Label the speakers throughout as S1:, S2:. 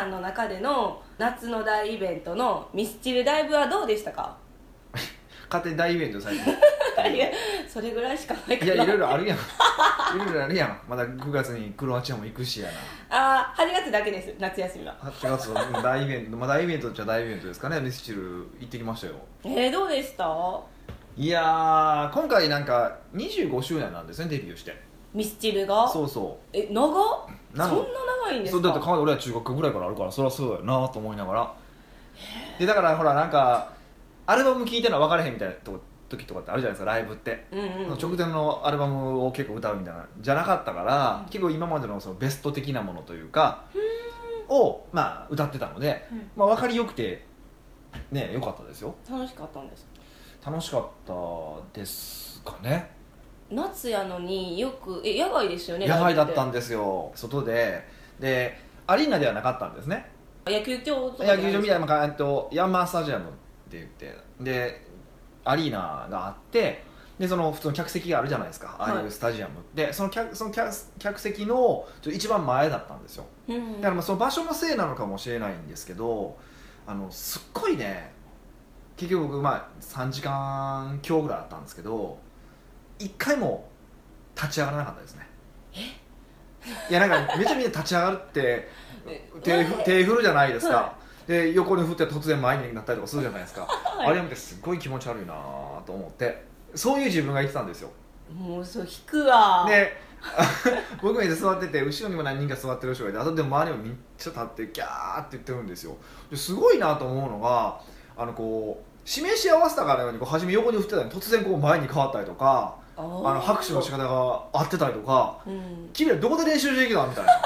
S1: さんの中での夏の大イベントのミスチルライブはどうでしたか？
S2: 勝手に大イベントされて
S1: いやそれぐらいしかないかな
S2: い。やいろいろあるやん。いろいろあるやん。まだ9月にクロアチアも行くしやな。
S1: ああ8月だけです夏休みは。
S2: 8月の大イベント、まあ、大イベントっちゃ大イベントですかね。ミスチル行ってきましたよ。
S1: えー、どうでした？
S2: いやー今回なんか25周年なんですねデビューして
S1: ミスチルが？
S2: そうそ
S1: え長？っそんな長いんですか？
S2: そうだってか俺は中学ぐらいからあるからそりゃそうだよなと思いながら。でだからほらなんかアルバム聴いてるのは分からへんみたいなと時とかってあるじゃないですかライブって、
S1: うんうん。
S2: 直前のアルバムを結構歌うみたいなじゃなかったから、
S1: うん。
S2: 結構今までのそのベスト的なものというかを、まあ、歌ってたので、
S1: うん。
S2: まあ、分かりよくてね良かったですよ。
S1: 楽しかったんです。
S2: 楽しかったですかね
S1: 夏やのによくえ野外ですよね
S2: 野外だった
S1: ん
S2: んですよ。外で。でアリーナではなかったんですね。
S1: 野球場とか
S2: 野球場みたい
S1: な
S2: と、ヤンマースタジアムって言って。でアリーナがあって。でその普通の客席があるじゃないですか、ああいうスタジアムでその客その客客席の一番前だったんですよ。
S1: うん
S2: だからまあその場所のせいなのかもしれないんですけどあのすっごいね結局僕まあ3時間強ぐらいあったんですけど一回も立ち上がらなかったですね。いやなんかめちゃめちゃ立ち上がるって
S1: え
S2: 手手振るじゃないですか、
S1: は
S2: で横に振って突然前になったりとかするじゃないですか、
S1: はい。
S2: あれ見てすっごい気持ち悪いなと思って。そういう自分がいてたんですよ。
S1: もうそう引くわ。
S2: で僕が座ってて後ろにも何人か座ってる人がいてあとでも周りもめっちゃ立ってギャーって言ってるんですよ。ですごいなと思うのがあのこう示し合わせたかのようにこう初め横に振ってたのに突然こう前に変わったりとか
S1: あ
S2: あの拍手の仕方が合ってたりとか
S1: うん。
S2: 君らどこで練習してきたみたいな。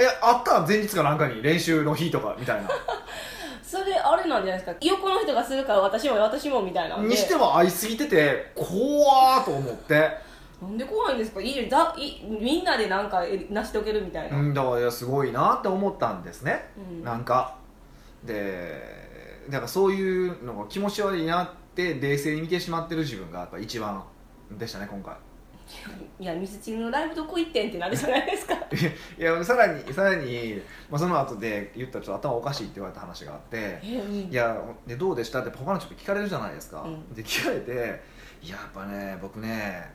S2: えあった前日かなんかに練習の日とかみたいな。
S1: それあれなんじゃないですか？横の人がするから私も私もみたいな
S2: にしても合いすぎてて怖ーと思って。
S1: なんで怖いんですか？いいだいみんなでなんかえ成し遂げるみたいな、
S2: うんだからすごいなって思ったんですね。
S1: うん。
S2: なんか。でだからそういうのが気持ち悪いなって冷静に見てしまってる自分がやっぱ一番でしたね今回。
S1: いやミスチルのライブどこ行ってんってなるじゃないですか。
S2: いやさらにさらに、まあ、その後で言ったらちょっと頭おかしいって言われた話があって
S1: えうん。
S2: いやでどうでしたって他の人に聞かれるじゃないですか、
S1: うん。
S2: で聞かれて「いややっぱね僕ね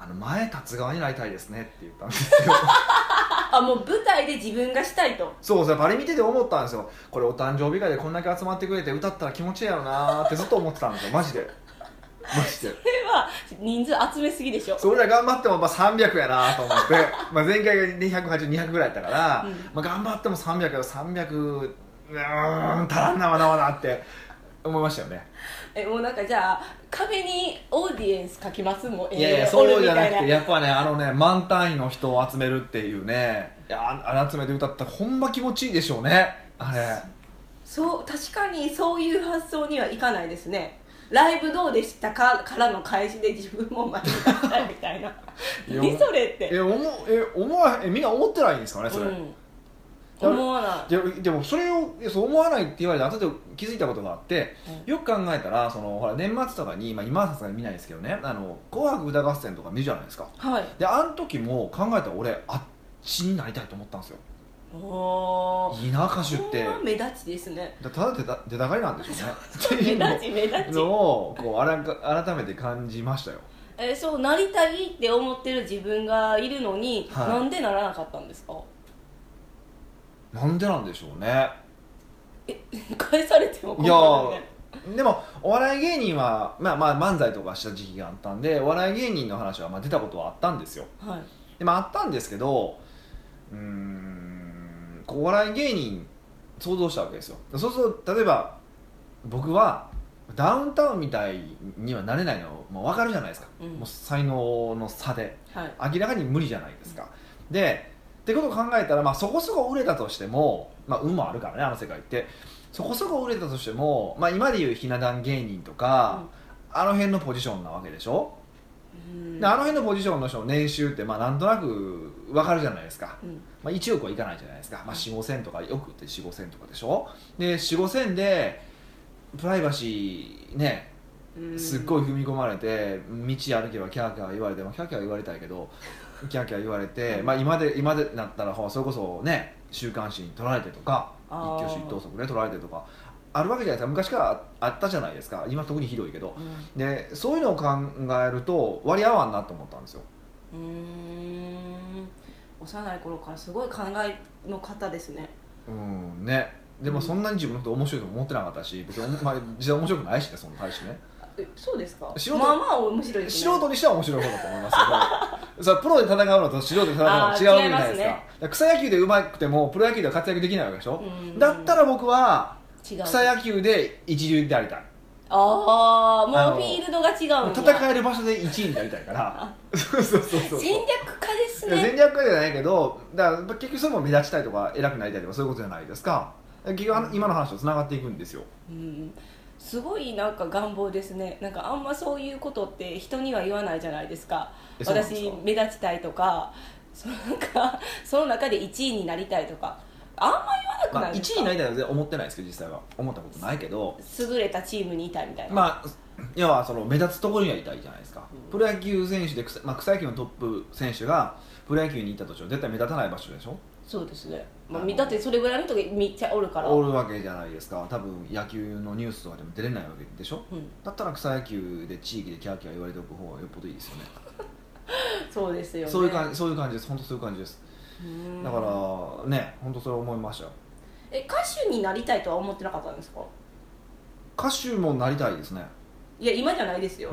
S2: あの前立つ側になりたいですね」って言ったんですよ。
S1: あもう舞台で自分がしたいと。
S2: そうそうやっぱあれ見てて思ったんですよ。これお誕生日会でこんだけ集まってくれて歌ったら気持ちいいやろなーってずっと思ってたんですよマジでマジで。
S1: それは人数集めすぎでしょ。
S2: それら頑張ってもまあ300やなと思って。まあ前回が280200ぐらいやったから、
S1: うん。
S2: まあ、頑張っても300や300うーん足らんなまだまだって思いましたよね。
S1: えもうなんかじゃあ壁にオーディエンス書きますもん
S2: いやいや
S1: えー
S2: そうじゃなくてやっぱねあのね満単位の人を集めるっていうねいやああれ集めて歌ったらほんま気持ちいいでしょうねあれ。
S1: そう確かにそういう発想にはいかないですねライブどうでしたか？からの返しで自分も前に出したいみたいな。何それって。
S2: え思え思わえみんな思ってないんですかねそれ、
S1: うん、思わない。
S2: ででもそれをそう思わないって言われて後で気づいたことがあって、
S1: う
S2: よく考えたらそのほら年末とかに、まあ、今はさすがに見ないですけどね「あの紅白歌合戦」とか見るじゃないですか。
S1: はい。
S2: であの時も考えたら俺あっちになりたいと思ったんですよいいな歌手って。
S1: 目立ちですね。
S2: だただ出た出たがりなんでしょうね。
S1: 目立ち目立ち。
S2: のをこうあらか改めて感じましたよ。
S1: えそうなりたいって思ってる自分がいるのに、
S2: はい。
S1: なんでならなかったんですか？
S2: なんでなんでしょうね。
S1: 返されても困
S2: いや
S1: るね
S2: でもお笑い芸人は、まあ、まあ漫才とかした時期があったんでお笑い芸人の話はまあ出たことはあったんですよ。
S1: はい。
S2: でもあったんですけどうーんお笑い芸人想像したわけですよ。そうすると例えば僕はダウンタウンみたいにはなれないのもう分かるじゃないですか、
S1: うん。
S2: もう才能の差で。
S1: はい。
S2: 明らかに無理じゃないですか、でってことを考えたら、まあ、そこそこ売れたとしても、まあ、運もあるからねあの世界って。そこそこ売れたとしても、まあ、今でいうひな壇芸人とか、あの辺のポジションなわけでしょ、
S1: うん
S2: であの辺のポジションの人の年収ってまあなんとなく分かるじゃないですか、
S1: うん。
S2: まあ、1億はいかないじゃないですか、まあ、4 5千とかよくって4 5千とかでしょ？で4 5千でプライバシーね
S1: うん。
S2: すっごい踏み込まれて道歩けばキャーキャー言われて、まあ、キャーキャー言われたいけど キャーキャー言われて、まあ、今で今でなったらそれこそね週刊誌に撮られてとか一挙手一投足ね取られてるとかあるわけじゃないですか。昔からあったじゃないですか。今特にひどいけど。
S1: うん。
S2: でそういうのを考えると割り合わんなと思ったんですよ。
S1: うーん。幼い頃からすごい考えの方ですね。
S2: うんね。でも
S1: うん。
S2: そんなに自分のこと面白いと思ってなかったし別に、まあ、実際面白くないしねその大してね。
S1: えそうですか？
S2: 素人
S1: まあまあ面白いね。
S2: 素人にしては面白い方だと思いますけど。さプロで戦うのと素人で戦うのは違うわけじゃないですか。
S1: ね。
S2: 草野球で上手くてもプロ野球では活躍できないわけでしょ、
S1: うん。
S2: だったら僕は
S1: 違う。
S2: 草野球で一流でありたい。
S1: ああもうフィールドが違うんや。
S2: 戦える場所で1位になりたいから。そうそうそうそう。
S1: 戦略家ですね。
S2: 戦略家じゃないけどだから結局それも目立ちたいとか偉くなりたいとかそういうことじゃないですか。結局今の話とつながっていくんですよ。
S1: うん。すごいなんか願望ですね。なんかあんまそういうことって人には言わないじゃないですか。私目立ちたいとかそのなんかその中で1位になりたいとかあんま言
S2: まあ、1
S1: わなくないですか、
S2: 位になりたいは全然思ってないですけど実際は。思ったことないけど。
S1: 優れたチームにいたいみたいな、
S2: まあ要はその目立つところにはいたいじゃないですか、
S1: うん。
S2: プロ野球選手で草,、まあ、草野球のトップ選手がプロ野球に行ったとしても絶対目立たない場所でしょ？
S1: そうですね、まあだってそれぐらいの人がめっちゃおるから。
S2: おるわけじゃないですか。多分野球のニュースとかでも出れないわけでしょ？
S1: うん、
S2: だったら草野球で地域でキャーキャー言われておく方がよっぽどいいですよね
S1: そうですよね
S2: そういう感じそういう感じです本当そういう感じです
S1: うん
S2: だからね本当それ思いましたよ。
S1: え歌手になりたいとは思ってなかったんですか？
S2: 歌手もなりたいですね。
S1: いや今じゃないですよ。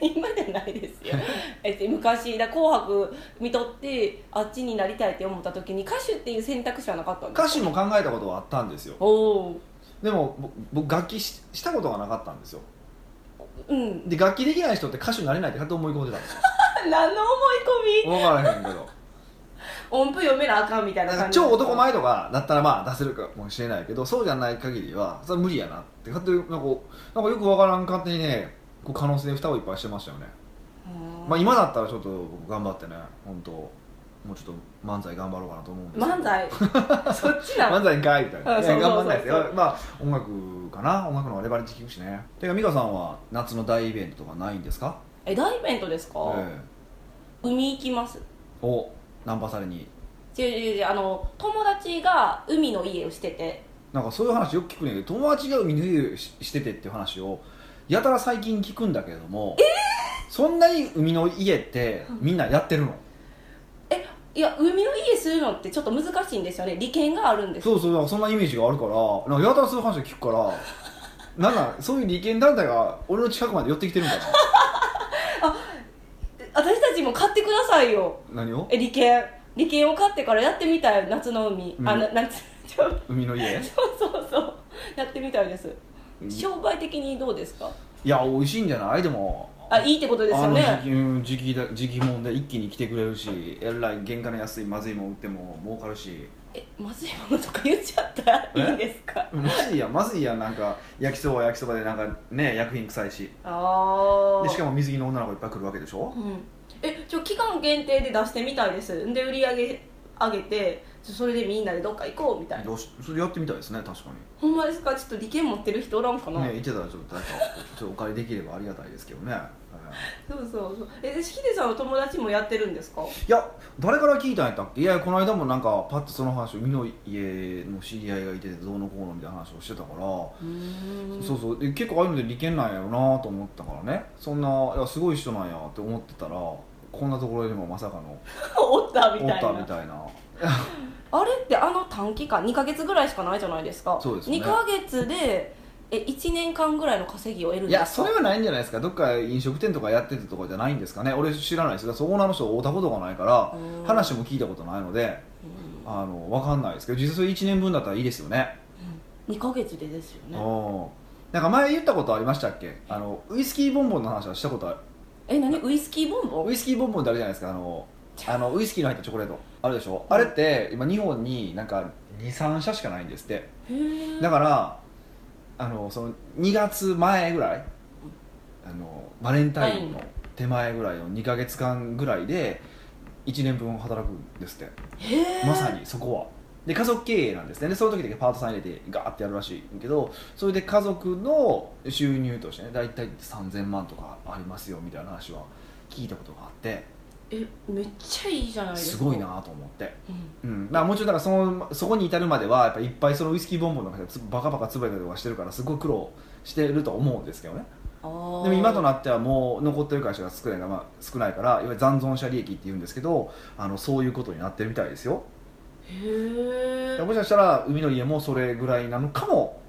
S1: 今じゃないですよ。え 昔だ紅白見とってあっちになりたいって思った時に歌手っていう選択肢はなかったんですか？
S2: 歌手も考えたことはあったんですよ。
S1: おお
S2: でもぼ僕楽器ししたことがなかったんですよ。
S1: うん。
S2: で楽器できない人って歌手になれないって勝手に思い込んでたんですよ。
S1: 何の思い込み？
S2: 分からへんけど
S1: 音符読めなあかんみたいな感じ。
S2: 超男前とかだったらまあ出せるかもしれないけどそうじゃない限りはそれは無理やなって。勝手になんかなんかよくわからん勝手にねこう可能性で蓋をいっぱいしてましたよね、
S1: うん。
S2: まあ、今だったらちょっと僕頑張ってね本当もうちょっと漫才頑張ろうかなと思うんです
S1: 漫才？そっちな
S2: 漫才かいみたいな。
S1: うん
S2: いや
S1: そうそうそう。
S2: 頑張んないですよ。まあ音楽かな？音楽のレバレッジ効くしね。てか美香さんは夏の大イベントとかないんですか？
S1: え大イベントですか、
S2: え
S1: 海行きます。
S2: えおナンパされに。
S1: 違う違う違うあの友達が海の家をしてて。
S2: なんかそういう話よく聞くねんけど友達が海の家ししててっていう話をやたら最近聞くんだけれどもそんなに海の家ってみんなやってるの？
S1: えいや海の家するのってちょっと難しいんですよね。利権があるんです。
S2: そうそうなんかそんなイメージがあるからなんかやたらそういう話を聞くからなんなんそういう利権団体が俺の近くまで寄ってきてるんだ
S1: 私たちも買ってくださいよ。
S2: な何を？
S1: え利権。利権を買ってからやってみたい。夏の海、
S2: うん
S1: あな夏ちょ
S2: 海の家？
S1: そうそうそう。やってみたいです。
S2: うん
S1: 商売的にどうですか？
S2: いや美味しいんじゃない？でも。
S1: あいいってことですよ
S2: あの
S1: ね
S2: 時期うん時期だ時期もんで一気に来てくれるしえらい原価の安いまずいもん売っても儲かるし
S1: えまずいものとか言っちゃったらいいんですか？
S2: まずいやんまずいやんなんか焼きそばは焼きそばでなんかね薬品臭いし。
S1: ああ
S2: でしかも水着の女の子いっぱい来るわけでしょ？
S1: うん、えちょ期間限定で出してみたいです。で売り上げ上げてそれでみんなでどっか行こうみたいな。
S2: それやってみたいですね確か
S1: ほんまですか？ちょっと利権持ってる人おらんかな、
S2: にねいてたらちょっと誰かちょっとお借りできればありがたいですけどね、はい
S1: そうそうそう。えヒデさんの友達もやってるんですか？
S2: いや誰から聞いたんやったっけ？いやこの間もなんかパッとその話を美の家の知り合いがいててどうのこうのみたいな話をしてたから、
S1: うん。
S2: そうそう。で結構ああいうので利権なんやろなと思ったからね。そんないやすごい人なんやって思ってたらこんなところにもまさかの
S1: おったみ
S2: おった
S1: たいな
S2: みたいな。
S1: あれってあの短期間2か月ぐらいしかないじゃないですか。
S2: そうですね。
S1: 2か月でえ1年間ぐらいの稼ぎを得るん
S2: い
S1: ですか？
S2: やそれはないんじゃないですか。どっか飲食店とかやっててとかじゃないんですかね。俺知らないです。よそこの人会ったことがないから
S1: うん。
S2: 話も聞いたことないので
S1: うん。
S2: あの分かんないですけど実際それ1年分だったらいいですよね。
S1: 2か月でですよね。
S2: おなんか前言ったことありましたっけ？あのウイスキーボンボンの話はしたことある？
S1: え何？ウイスキーボンボン？
S2: ウイスキーボンボンってあるじゃないですか。あのあ。のウイスキーの入ったチョコレート。あるでしょ、あれって今日本になんか23社しかないんですって。
S1: へえ
S2: だからあのその2月前ぐらいあのバレンタインの手前ぐらいの2か月間ぐらいで1年分働くんですって。まさにそこは。で家族経営なんですね。でその時だけパートさん入れてガーってやるらしいけどそれで家族の収入としてね大体3000万とかありますよみたいな話は聞いたことがあって
S1: えめっちゃいいじゃないですか。
S2: すごいなと思って、
S1: うん。
S2: うん。まあ、もちろんだからそのそこに至るまではやっぱいっぱいそのウイスキーボンボンの中でつバカバカ潰れたりとかしてるからすごい苦労してると思うんですけどね。でも今となってはもう残ってる会社が少ないから、まあ、少ないからいわゆる残存者利益っていうんですけどあのそういうことになってるみたいですよ。
S1: へえ
S2: もしかしたら海の家もそれぐらいなのかも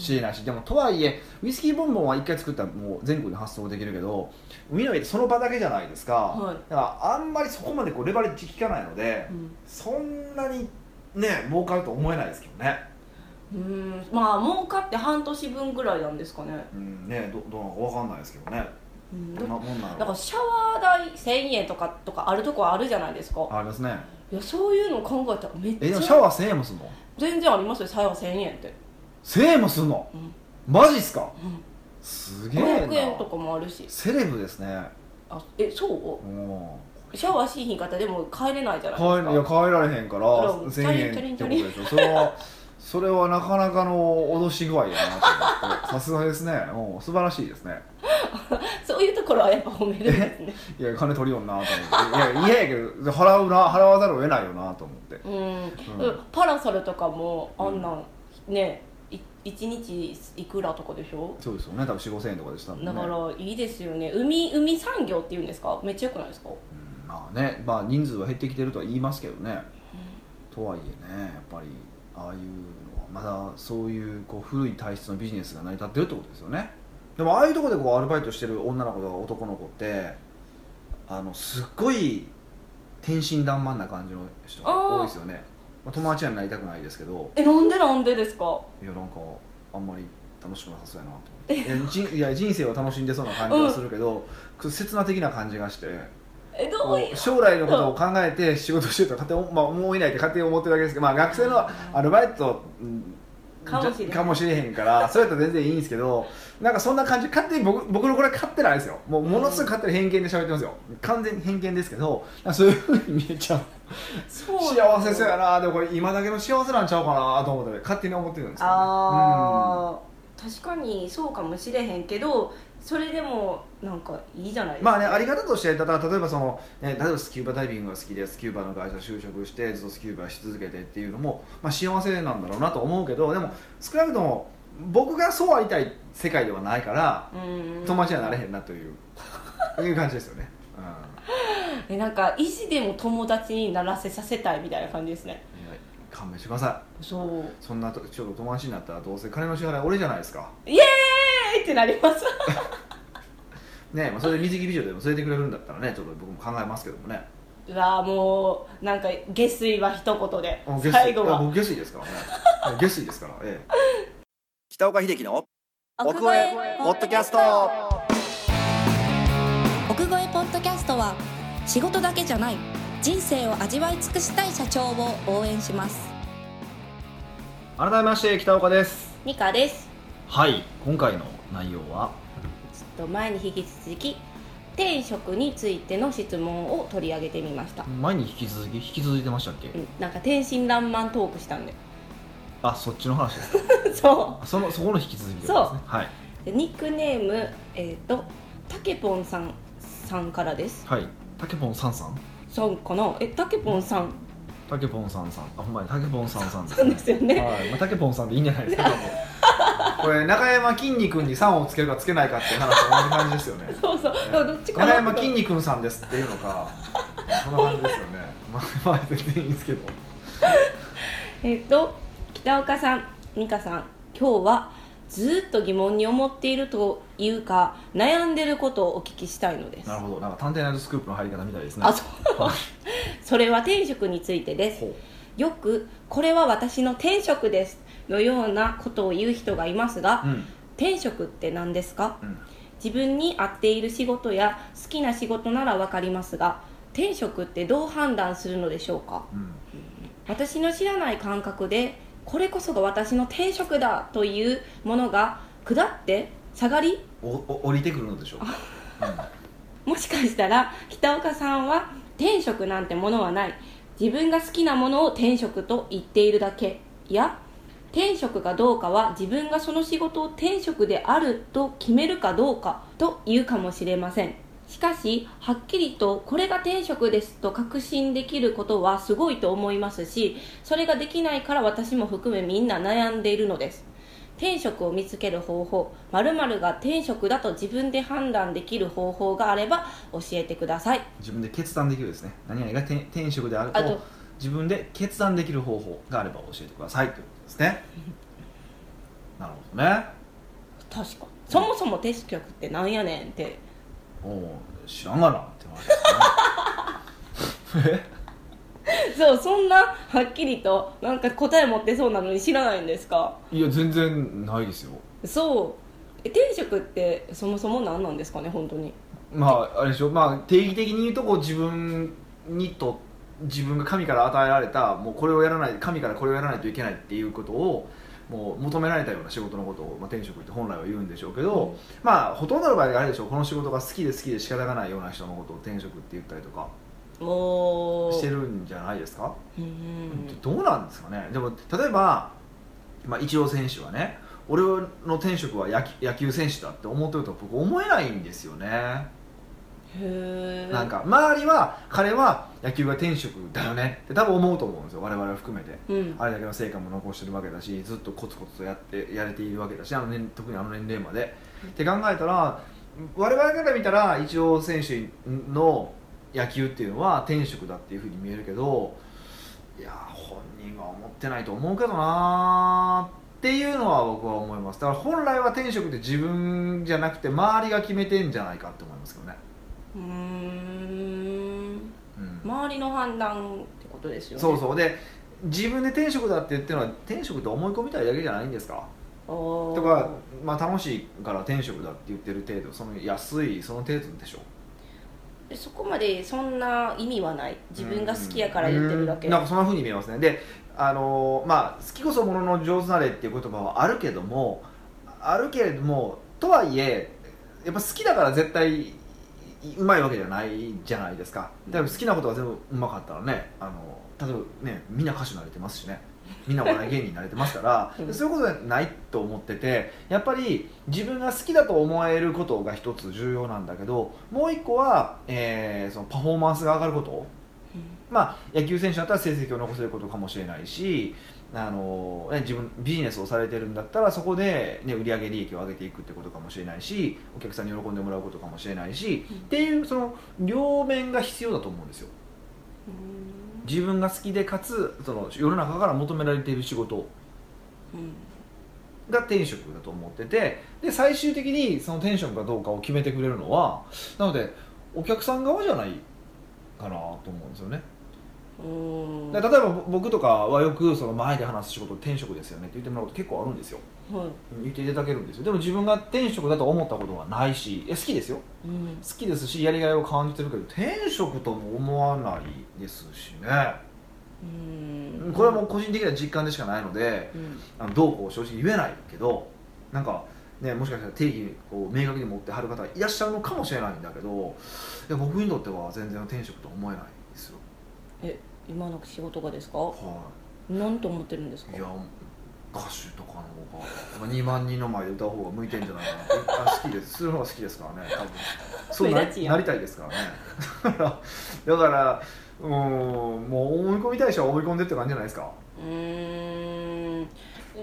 S2: しれないしでもとはいえウイスキーボンボンは1回作ったらもう全国に発送できるけど海の家ってその場だけじゃないですか、
S1: はい。
S2: だからあんまりそこまでこうレバレッジ効かないので
S1: うん。
S2: そんなにね儲かると思えないですけどね。
S1: うんまあ儲かって半年分ぐらいなんですかね、
S2: うんねどどうなのか分かんないですけどね。
S1: うん、
S2: どんなもんなの？
S1: だからシャワー代1000円とかとかあるとこあるじゃないですか。
S2: ありますね。
S1: いやそういうの考えたらめっちゃ
S2: えでもシャワー1000円もすんの？
S1: 全然ありますよシャワー1000円って、
S2: 1000円もすんの？
S1: うん。
S2: マジっすか？
S1: うん、
S2: すげえ
S1: 500円と
S2: な
S1: かもあるし。
S2: セレブですね。
S1: あえそう？
S2: も
S1: シャワーしひんかったらでも帰れないじゃ
S2: う
S1: ないですか。
S2: 帰いや帰られへんから
S1: あら
S2: 1000円ってことでしょ。それはそれはなかなかの脅し具合やなと思って。さすがですね。うん素晴らしいですね。
S1: そういうところはやっぱ褒めるんですね。
S2: いや金取りよんなと思って。いや嫌やけど払うな払わざるを得ないよなと思って。
S1: うん、
S2: うん。
S1: パラソルとかもあんなん、ねい1日いくらとかでしょ？
S2: そうですよね。多分4 5千円とかでしたもんね。
S1: だからいいですよね。海海産業っていうんですか？めっちゃよくないですか？
S2: うんまあね、まあ、人数は減ってきてるとは言いますけどね、とはいえねやっぱりああいうのはまだそういうこう古い体質のビジネスが成り立ってるってことですよね。でもああいうところでこうアルバイトしてる女の子とか男の子ってあのすっごい天真爛漫な感じの人が多いですよね。まあ、友達にはなりたくないですけど。
S1: えなんでなんでですか？
S2: いやなんかあんまり楽しくなさそうやなと思って。いやじいや人生を楽しんでそうな感じはするけど、刹那的な感じがして。
S1: えどういう？
S2: 将来のことを考えて仕事してると勝手に、まあ、思いないって勝手に思ってるだけですけど、まあ、学生のアルバイトうん
S1: かもしれ
S2: かもしれへんからそれやったら全然いいんですけどなんかそんな感じ勝手に僕僕のこれ勝ってないですよ。もうものすごい勝手に偏見で喋ってますよ。完全に偏見ですけどそういうふうに見えちゃう。
S1: そう
S2: 幸せそうやな。でもこれ今だけの幸せなんちゃうかなと思って勝手に思ってるんですよ、ね、
S1: あー確かにそうかもしれへんけどそれでもなんかいいじゃないですか。
S2: まあね、あり方としてだから例えばその、ね、例えばスキューバダイビングが好きでスキューバの会社就職してずっとスキューバし続けてっていうのも、まあ、幸せなんだろうなと思うけどでも少なくとも僕がそうありたい世界ではないから
S1: うん。
S2: 友達にはなれへんなという いう感じですよね、
S1: えなんか意地でも友達にならせさせたいみたいな感じですね。
S2: 勘弁してください。
S1: そう。
S2: そんなとちょっと友達になったらどうせ金の支払い俺じゃないですか。
S1: イエーイってなります
S2: ねまあ、それで水着美女でも連れてくれるんだったらねちょっと僕も考えますけどもね
S1: うわもうなんか下水は一言で最後は
S2: 僕下水ですからね下水ですからええ北岡秀樹の奥越ポッドキャスト
S3: 奥越ポッドキャストは仕事だけじゃない人生を味わい尽くしたい社長を応援します
S2: 改めまして北岡です
S1: ミカです
S2: はい今回の内容は？
S1: ちょっと前に引き続き転職についての質問を取り上げてみました、
S2: 前に引き続き？引き続いてましたっけ、
S1: うん、なんか天真爛漫トークしたんで。
S2: あそっちの話ですか？
S1: そ
S2: あそのそこの引き続きってことですね。はい。う
S1: でニックネームえっ、とたけぽんさんさんからです。
S2: はい。たけぽんさんさん？
S1: さんかなえたけぽんさん。
S2: たけぽんさんさん。あほんまにたけぽんさんさんです
S1: そう
S2: ね
S1: ですよね、
S2: はい、まあ、たけぽんさんでいいんじゃないですか多分 これ中山きんに君に「さん」をつけるかつけないかっていう話と同じ感じですよね。
S1: そうそう。でもどっちか
S2: 中
S1: な
S2: 山きんに君さんですっていうのかそんな感じですよね。まあまあ全然いいですけど。
S1: えっ、と北岡さん美香さん今日はずっと疑問に思っているというか悩んでることをお聞きしたいのです。
S2: なるほど。なんか探偵ナイトスクープの入り方みたいですね。
S1: あそう。
S2: はい
S1: それは転職についてです。よく「これは私の転職です」のようなことを言う人がいますが、
S2: うん。
S1: 転職って何ですか？
S2: うん。
S1: 自分に合っている仕事や好きな仕事なら分かりますが転職ってどう判断するのでしょうか？
S2: うん。
S1: 私の知らない感覚でこれこそが私の転職だというものが下って下がり？
S2: 降りてくるのでしょうか、
S1: もしかしたら北岡さんは転職なんてものはない。自分が好きなものを転職と言っているだけ。や転職かどうかは自分がその仕事を転職であると決めるかどうかというかもしれません。しかしはっきりとこれが天職ですと確信できることはすごいと思いますしそれができないから私も含めみんな悩んでいるのです。天職を見つける方法〇〇が天職だと自分で判断できる方法があれば教えてください。
S2: 自分で決断できるですね。何々が天天職であると自分で決断できる方法があれば教えてくださいと。いうですね。なるほどね。
S1: 確か。そもそも天職ってなんやねんって。
S2: おお知らんがなって話ですね。
S1: そうそんなはっきりとなんか答え持ってそうなのに知らないんですか？
S2: えいや全然ないですよ。
S1: そう。え天職ってそもそも何なんですかね本当に？
S2: まああれでしょ。まあ定義的に言うとこう自分にと自分が神から与えられたもうこれをやらない神からこれをやらないといけないっていうことをもう求められたような仕事のことを、まあ、天職って本来は言うんでしょうけど、
S1: うん
S2: まあほとんどの場合あれでしょうこの仕事が好きで好きで仕方がないような人のことを天職って言ったりとか。してるんじゃないですか、
S1: うん。
S2: どうなんですかね？でも例えば、まあ、イチロー選手はね俺の天職は野球選手だって思ってると僕思えないんですよねなんか周りは彼は野球が天職だよねって多分思うと思うんですよ我々を含めて。
S1: うん。
S2: あれだけの成果も残してるわけだしずっとコツコツとやってやれているわけだしあの年特にあの年齢まで、って考えたら我々から見たらイチロー選手の野球っていうのは天職だっていうふうに見えるけどいや本人は思ってないと思うけどなーっていうのは僕は思います。だから本来は天職って自分じゃなくて周りが決めてんじゃないかって思いますけどね、
S1: うーん。
S2: うん
S1: 周りの判断ってことですよね。
S2: そうそう。で自分で天職だって言ってるのは天職って思い込みたいだけじゃないんですか？
S1: と
S2: とか、まあ、楽しいから天職だって言ってる程度。その安いその程度でしょ。
S1: そこまでそんな意味はない。自分が好きやから言ってるだけ。
S2: うんなんかそんなふうに見えますね。であのーまあ好きこそものの上手なれっていう言葉はあるけどもあるけれどもとはいえやっぱ好きだから絶対うまいわけじゃないじゃないですか。多分好きなことが全部うまかったらねあの例えばねみんな歌手になれてますしね。みんなお笑い芸人になれてますから、
S1: うん。
S2: そういうことじゃないと思っててやっぱり自分が好きだと思えることが一つ重要なんだけどもう一個は、えーそのパフォーマンスが上がること。まあ、野球選手だったら成績を残せることかもしれないしあの、ね、自分ビジネスをされてるんだったらそこで、ね、売上利益を上げていくってことかもしれないしお客さんに喜んでもらうことかもしれないし、
S1: うん。
S2: っていうその両面が必要だと思うんですよ。
S1: うん。
S2: 自分が好きでかつその世の中から求められている仕事。
S1: うん。
S2: が天職だと思っててで最終的にその天職かどうかを決めてくれるのはなのでお客さん側じゃないかなと思うんですよね例えば僕とかはよくその前で話す仕事天職ですよねって言ってもらうこと結構あるんですよ。
S1: はい。
S2: 言っていただけるんですよ。でも自分が天職だと思ったことはないしえ好きですよ。
S1: うん。
S2: 好きですしやりがいを感じてるけど天職とも思わないですしね。
S1: うん。
S2: これはもう個人的な実感でしかないので
S1: うん。
S2: あのどうこう正直言えないけどなんかねもしかしたら定義を明確に持ってはる方いらっしゃるのかもしれないんだけどいや僕にとっては全然天職とは思えない
S1: 今の仕事がですか？
S2: は
S1: 何と思ってるんですか？
S2: いいや歌手とかの方が、まあ、2万人の前で歌う方が向いてんじゃないかな。ってあ好きです。する方が好きですからね多分。そうな
S1: 目立ちやん。
S2: なりたいですからね。だからだからうんもう思い込みたい人は思い込んでって感じじゃないですか。
S1: うーん。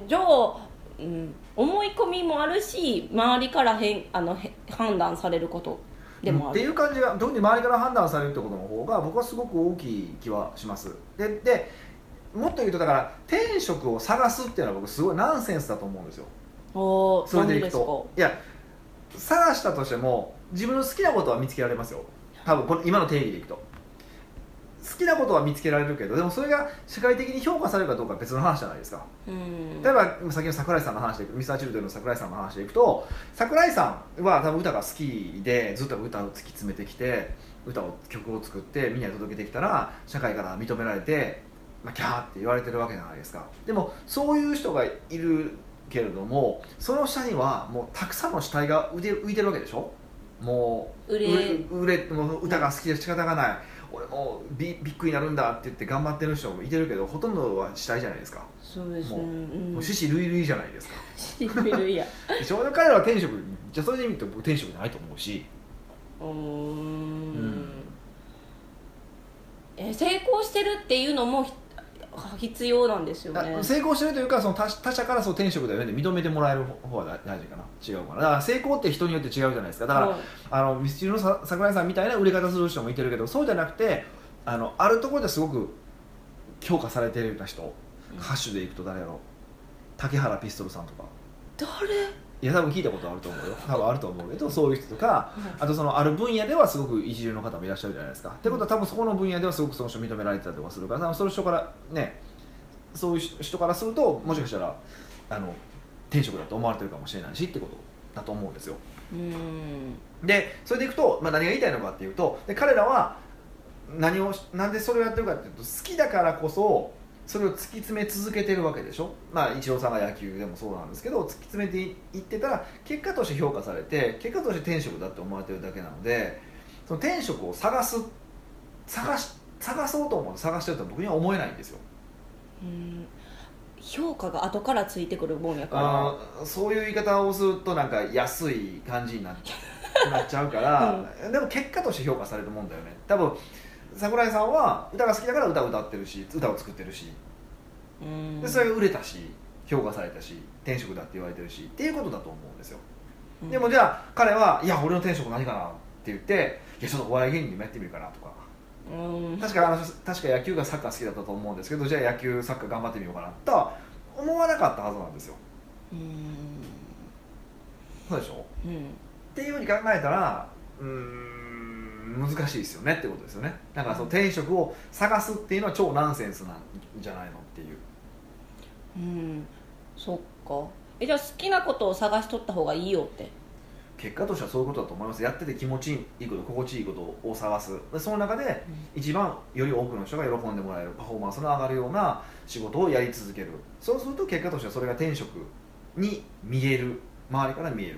S1: じゃあ、うん、思い込みもあるし周りからへんあのへ判断されることでも
S2: っていう感じが特に周りから判断されるってことの方が僕はすごく大きい気はします。ででもっと言うとだから天職を探すっていうのは僕すごいナンセンスだと思うんですよ。
S1: おー
S2: それでいくと。いや探したとしても自分の好きなことは見つけられますよ。多分これ今の定義でいくと好きなことは見つけられるけどでもそれが社会的に評価されるかどうかは別の話じゃないですか。
S1: うん。
S2: 例えばさっきの桜井さんの話でいくミスターチルドレンの桜井さんの話でいくと桜井さんは多分歌が好きでずっと歌を突き詰めてきて歌を曲を作ってみんなに届けてきたら社会から認められて、まあ、キャーって言われてるわけじゃないですか。でもそういう人がいるけれどもその下にはもうたくさんの死体が浮いて浮いてるわけでしょ？もう
S1: 売れ
S2: 売れもう歌が好きで仕方がない。俺もうビビッグになるんだって言って頑張ってる人もいてるけどほとんどは死体じゃないですか、
S1: そうですね。
S2: もう
S1: うん。
S2: もう死死類類じゃないですか。
S1: シンプルや。
S2: 少女彼らは天職じゃあそれで見ると僕天職じゃないと思うし。
S1: うー。ん
S2: ん。
S1: え成功してるっていうのもひ必要なんですよね。
S2: あ成功してるというかその他他者からそう転職だよね。認めてもらえる方が大事かな。違うかなだから成功って人によって違うじゃないですか。だから、
S1: はい。
S2: あのミスチルのさ桜井さんみたいな売れ方する人もいてるけどそうじゃなくてあのあるところですごく評価されてるような人、歌手でいくと誰やろう。竹原ピストルさんとか。
S1: 誰？
S2: いや多分聞いたことあると思うよ。多分あると思うけどそういう人とかあとそのある分野ではすごく一流の方もいらっしゃるじゃないですか、ってことは多分そこの分野ではすごくその人認められてたりとかするからその人からねそういう人からするともしかしたらあの転職だと思われてるかもしれないしってことだと思うんですよ。
S1: うん。
S2: でそれでいくと、まあ、何が言いたいのかっていうとで彼らは何をなんでそれをやってるかっていうと好きだからこそそれを突き詰め続けてるわけでしょ？まあイチローさんが野球でもそうなんですけど突き詰めていってたら結果として評価されて結果として転職だって思われてるだけなのでその転職を探す探し探そうと思って探してるとは僕には思えないんですよ。
S1: うん評価が後からついてくるもんやから。
S2: そういう言い方をするとなんか安い感じになっなっちゃうから、でも結果として評価されるもんだよね。多分桜井さんは歌が好きだから歌を歌ってるし歌を作ってるし。
S1: うん。
S2: でそれが売れたし評価されたし転職だって言われてるしっていうことだと思うんですよ、
S1: うん。
S2: でもじゃあ彼はいや俺の転職何かなって言っていやちょっとお笑い芸人でもやってみるかなとか。
S1: うん。
S2: 確かあの確か野球がサッカー好きだったと思うんですけどじゃあ野球サッカー頑張ってみようかなとは思わなかったはずなんですよ。
S1: うん。
S2: そうでしょ？
S1: うん。
S2: っていうふうに考えたらうーん難しいですよねってことですよね。だからその転職を探すっていうのは超ナンセンスなんじゃないのっていう。
S1: うん。そっか。えじゃあ好きなことを探しとった方がいいよって。
S2: 結果としてはそういうことだと思います。やってて気持ちいいこと心地いいことを探す。でその中で一番より多くの人が喜んでもらえるパフォーマンスの上がるような仕事をやり続ける。そうすると結果としてはそれが転職に見える。周りから見える。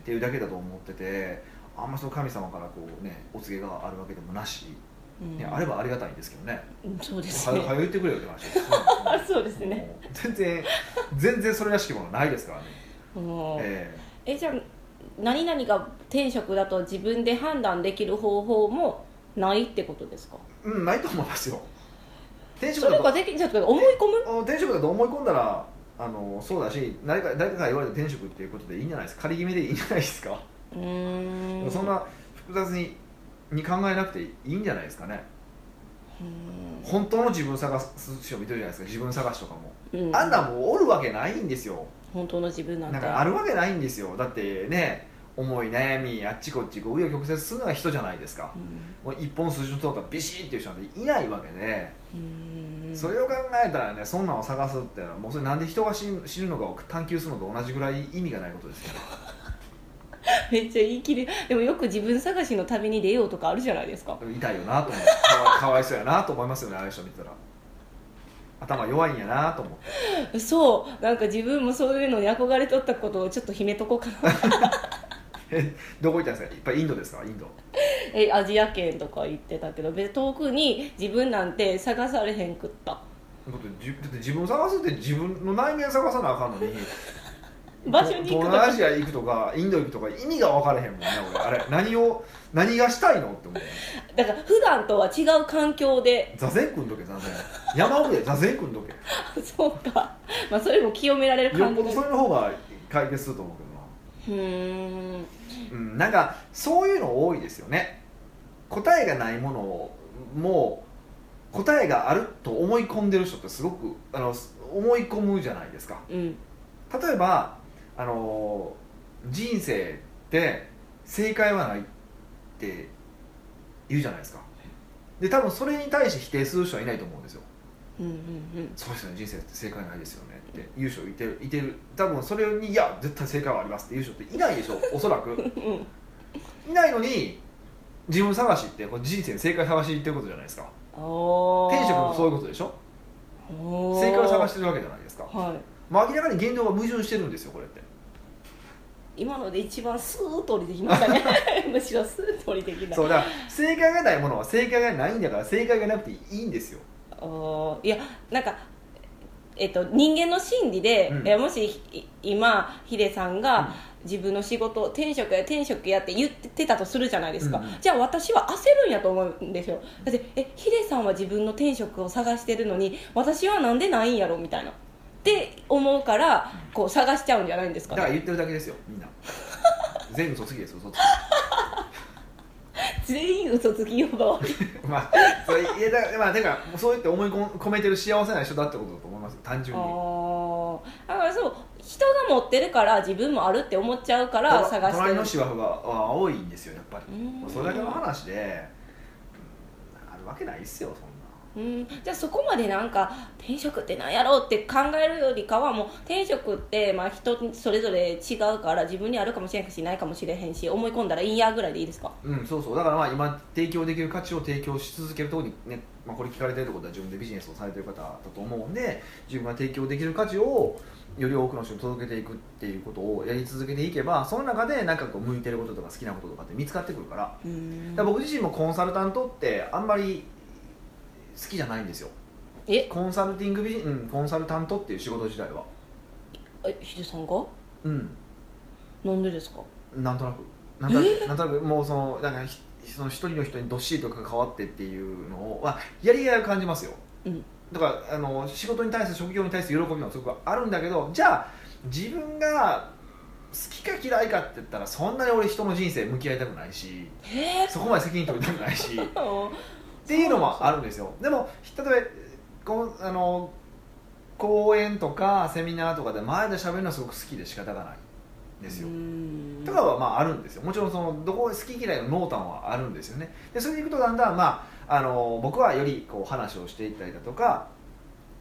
S2: っていうだけだと思っててあんまその神様からこうねお告げがあるわけでもなし、
S1: うん。
S2: ね、あればありがたいんですけどね。
S1: うんそうですね。
S2: はよ言ってくれよって話です。
S1: あ そうですね。
S2: もう全然全然それらしきものないですからね、
S1: うん
S2: え。
S1: えじゃあ何々が転職だと自分で判断できる方法もないってことですか？
S2: えうんないと思いますよ。転職
S1: それ
S2: だと
S1: ができじゃあ思い込む？
S2: あ転職だと思い込んだらあのそうだし誰か誰かが言われて転職っていうことでいいんじゃないですか？仮決めでいいんじゃないですか、
S1: うーん。
S2: そんな複雑にに考えなくていいんじゃないですかね。
S1: うん。
S2: 本当の自分を探す人もいてるじゃないですか。自分探しとかも、
S1: うん。
S2: あんなもうおるわけないんですよ。
S1: 本当の自分なんて。
S2: なんかあるわけないんですよ。だってね思い悩みあっちこっちこう紆余曲折するのが人じゃないですか。
S1: うん。
S2: もう一本筋の通ったビシッっていう人なんていないわけで、
S1: うん。
S2: それを考えたらねそんなんを探すってのはもうそれなんで人が死ぬのかを探求するのと同じぐらい意味がないことですよね
S1: めっちゃ言い切りでもよく自分探しの旅に出ようとかあるじゃないですか。
S2: 痛いよなと思ってかわかわいそうやなと思いますよねああいう人見てたら。頭弱いんやなと思って。
S1: そう。なんか自分もそういうのに憧れとったことをちょっと秘めとこうかな。
S2: えどこ行ったんですか？いっぱいインドですか？インド。
S1: えアジア圏とか行ってたけど別に遠くに自分なんて探されへんくった。
S2: だってじだって自分を探すって自分の内面探さなあかんのに
S1: 場所に行くと
S2: 東南アジア行くとかインド行くとか意味が分からへんもんね俺。あれ何を何がしたいのって思う。
S1: だから普段とは違う環境で。
S2: 座禅組んどけ座禅。山奥で座禅組んどけ。
S1: そうか、まあ、それも清められる感じ
S2: よっぽどそれの方が解決すると思うけどな。
S1: うーん。
S2: うん、なんかそういうの多いですよね。答えがないものをもう答えがあると思い込んでる人ってすごくあの思い込むじゃないですか。
S1: うん。
S2: 例えばあの人生って正解はないって言うじゃないですか。で多分それに対して否定する人はいないと思うんですよ。
S1: うんうん
S2: そうですよね。人生って正解ないですよねって言う人いてるいてる。多分それにいや絶対正解はありますって言う人っていないでしょ。おそらく。
S1: うんうん
S2: いないのに自分探しってこれ人生の正解探しっていうことじゃないですか。
S1: おー。
S2: 転職もそういうことでしょ。正解を探してるわけじゃないですか。
S1: はい。
S2: まあ明らかに言動が矛盾してるんですよこれって
S1: 今ので一番スーッと降りてきましたね。むしろスーッと降りてきた。
S2: そうだ正解がないものは正解がないんだから正解がなくていいんですよ。
S1: あーいやなんかえっと、人間の心理で、
S2: うん。
S1: もしい今ヒデさんが、
S2: うん。
S1: 自分の仕事転職や転職やって言ってたとするじゃないですか、
S2: うんうん。
S1: じゃあ私は焦るんやと思うんですよ。だってえヒデさんは自分の転職を探してるのに私はなんでないんやろみたいなって思うからこう探しちゃうんじゃないんですかね。
S2: だから言ってるだけですよみんな。全部嘘つきです嘘つき。
S1: 全員嘘つき呼ばわり。
S2: まあそれいやだからまあてかそうやって思い込込めてる幸せな人だってことだと思いますよ単純に。
S1: あー。だからそう人が持ってるから自分もあるって思っちゃうから
S2: と
S1: 探してる。
S2: 隣の芝生があ多いんですよやっぱり。
S1: うん。
S2: それだけの話で、うんあるわけないっすよ
S1: うん。じゃあそこまでなんか転職ってなんやろうって考えるよりかはもう転職ってまあ人それぞれ違うから自分にあるかもしれんしないかもしれへんし思い込んだらいいやぐらいでいいですか？
S2: うんそうそう。だからまあ今提供できる価値を提供し続けるところにね、まあ、これ聞かれてるってことは自分でビジネスをされてる方だと思うんで自分が提供できる価値をより多くの人に届けていくっていうことをやり続けていけばその中でなんかこう向いてることとか好きなこととかって見つかってくるから僕自身もコンサルタントってあんまり好きじゃないんですよ。
S1: え？
S2: コンサルティングビジ、うん、コンサルタントっていう仕事自体は。
S1: えヒデさんが？
S2: うん。
S1: なんでですか？
S2: なんとなく。なんとなくなんとなくもうそのなんかひその一人の人にどっしりと関わってっていうのを、まあ、やりがいを感じますよ、
S1: うん。
S2: だからあの仕事に対する職業に対する喜びもすごくあるんだけどじゃあ自分が好きか嫌いかって言ったらそんなに俺人の人生向き合いたくないし
S1: へえ？
S2: そこまで責任取りたくないし っていうのもあるんですよ。でも例えばこうあの講演とかセミナーとかで前で喋るのはすごく好きで仕方がないんですよ、とかはまああるんですよ。もちろんそのどこ好き嫌いの濃淡はあるんですよね。でそれでいくとだんだん、まあ、あの僕はよりこう話をしていったりだとか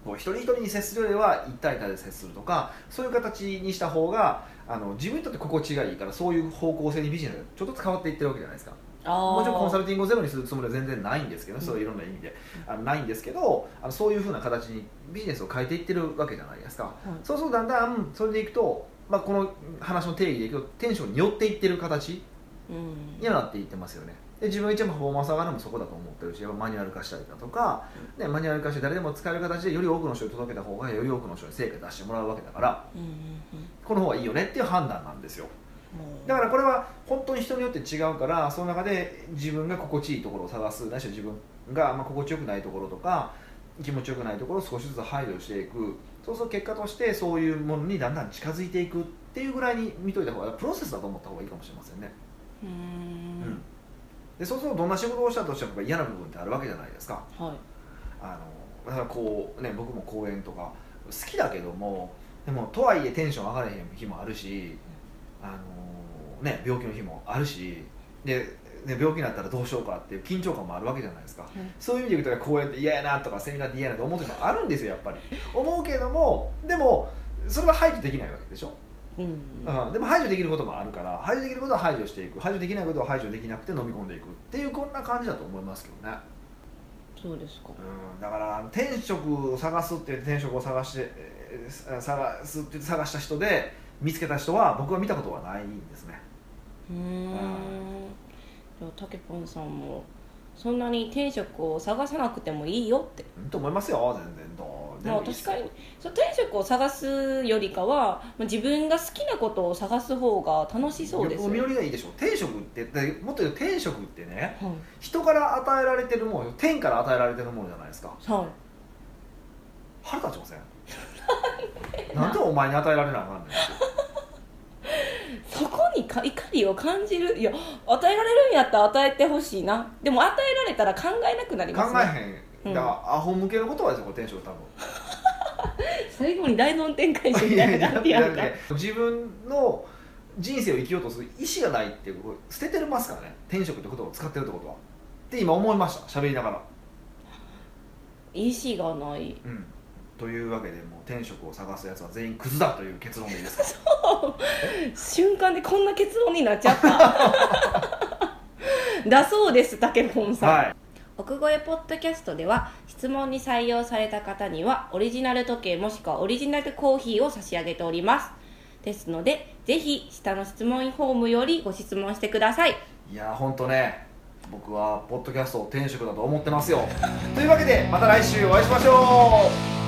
S2: こう一人一人に接するよりは一対一で接するとかそういう形にした方があの自分にとって心地がいいからそういう方向性にビジネスがちょっとずつ変わっていってるわけじゃないですかも
S1: も
S2: ちろんコンサルティングをゼロにするつもりは全然ないんですけど、
S1: うん。
S2: そういろんな意味で。あのないんですけどあのそういうふうな形にビジネスを変えていってるわけじゃないですか、そうするとだんだんそれでいくと、まあ、この話の定義でいくとテンションに寄っていってる形
S1: うん。
S2: にはなっていってますよね。で自分が一番パフォーマンス上がるのもそこだと思ってるしやっぱマニュアル化したりだとか、ね、マニュアル化して誰でも使える形でより多くの人に届けた方がより多くの人に成果出してもらうわけだから
S1: うんうん
S2: この方がいいよねっていう判断なんですよ。
S1: うん
S2: だからこれは本当に人によって違うからその中で自分が心地いいところを探す。ないしは自分がまあ心地よくないところとか気持ちよくないところを少しずつ排除していく。そうすると結果としてそういうものにだんだん近づいていくっていうぐらいに見といた方がプロセスだと思った方がいいかもしれませんね、
S1: う
S2: うん。んでそうするとどんな仕事をしたとしてもやっぱ嫌な部分ってあるわけじゃないですか。
S1: はい。
S2: あのだからこうね僕も講演とか好きだけどもでもとはいえテンション上がれへん日もあるしあのね病気の日もあるしでね病気になったらどうしようかっていう緊張感もあるわけじゃないですか、
S1: うん
S2: そういう意味で言うと講演って嫌やなとかセミナーって嫌やなと思う時もあるんですよやっぱり。思うけどもでもそれは排除できないわけでしょ、
S1: うん。
S2: うん、でも排除できることもあるから排除できることは排除していく。排除できないことは排除できなくて飲み込んでいくっていうこんな感じだと思いますけどね。
S1: そうですか。
S2: うん、だから転職を探すって言って転職を探してえー探すって言って探した人で見つけた人は僕は見たことはないんですね。
S1: うー。んじゃあたけぽんさんもそんなに転職を探さなくてもいいよって。
S2: うんと思いますよ全然どうで
S1: まあ
S2: もいい
S1: 確かに。そう転職を探すよりかはまあ自分が好きなことを探す方が楽しそうですよ
S2: 身寄りがいいでしょ転職ってでもっと言うと転職ってね
S1: はい。
S2: 人から与えられてるもの天から与えられてるものじゃないですか。
S1: はい。
S2: 腹立ちません？なんでお前に与えられなあかんねん。
S1: そこにか怒りを感じる。いや与えられるんやったら与えてほしいな。でも与えられたら考えなくなります
S2: 考
S1: ね
S2: えへん。だからアホ向けの言葉ですよこれ転職多分。
S1: 最後に大論展開してみたいな感じやんか
S2: 自分の人生を生きようとする意思がないっていうこれ捨ててますからね。転職って言葉を使ってるってことは。って今思いました。喋りながら、
S1: 意思がない。
S2: うん、というわけでもう転職を探すやつは全員クズだという結論でいいですか？
S1: 瞬間でこんな結論になっちゃった。だそうですたけぽんさん、
S2: はい。
S1: 奥越えポッドキャストでは質問に採用された方にはオリジナル時計もしくはオリジナルコーヒーを差し上げております。ですのでぜひ下の質問フォームよりご質問してください。
S2: いや本当ね僕はポッドキャストを転職だと思ってますよ。というわけでまた来週お会いしましょう